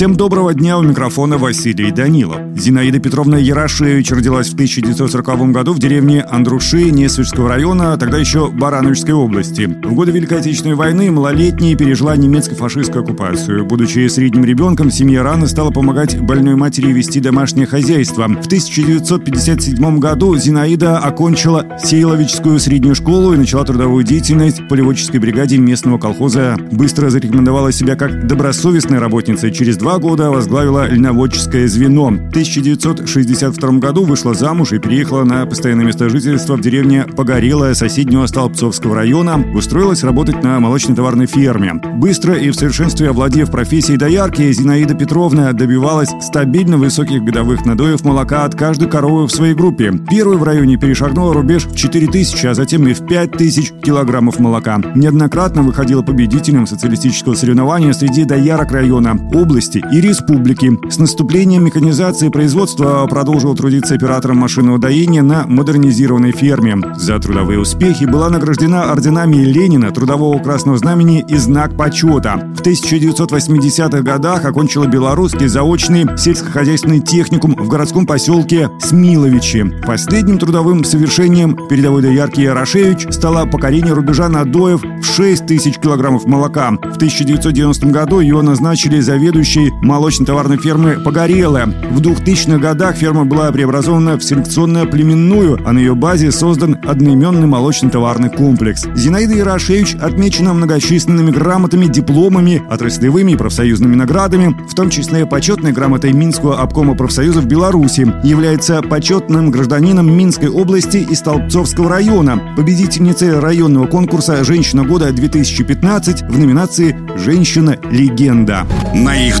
Всем доброго дня, у микрофона Василий Данилов. Зинаида Петровна Ярашевич родилась в 1940 году в деревне Андруши Несвежского района, тогда еще Барановичской области. В годы Великой Отечественной войны малолетняя пережила немецко-фашистскую оккупацию. Будучи средним ребенком, семья рано стала помогать больной матери вести домашнее хозяйство. В 1957 году Зинаида окончила Сейловическую среднюю школу и начала трудовую деятельность в полеводческой бригаде местного колхоза. Быстро зарекомендовала себя как добросовестная работница. Через два года возглавила льноводческое звено. В 1962 году вышла замуж и переехала на постоянное место жительства в деревне Погорелая соседнего Столбцовского района. Устроилась работать на молочной товарной ферме. Быстро и в совершенстве овладев профессией доярки, Зинаида Петровна добивалась стабильно высоких годовых надоев молока от каждой коровы в своей группе. Первой в районе перешагнула рубеж в 4000, а затем и в 5000 килограммов молока. Неоднократно выходила победителем социалистического соревнования среди доярок района, области области и республики. С наступлением механизации производства продолжил трудиться оператором машинного доения на модернизированной ферме. За трудовые успехи была награждена орденами Ленина, Трудового Красного Знамени и Знак Почета. В 1980-х годах окончила белорусский заочный сельскохозяйственный техникум в городском поселке Смиловичи. Последним трудовым совершением передовой доярки Ярошевич стало покорение рубежа надоев в 6 тысяч килограммов молока. В 1990 году ее назначили заведующей ведущей молочно-товарной фермы «Погорелая». В 2000-х годах ферма была преобразована в селекционно-племенную, а на ее базе создан одноименный молочно-товарный комплекс. Зинаида Ярошевич отмечена многочисленными грамотами, дипломами, отраслевыми и профсоюзными наградами, в том числе почетной грамотой Минского обкома профсоюзов Беларуси, является почетным гражданином Минской области и Столбцовского района, победительницей районного конкурса «Женщина года-2015» в номинации «Женщина-легенда». На их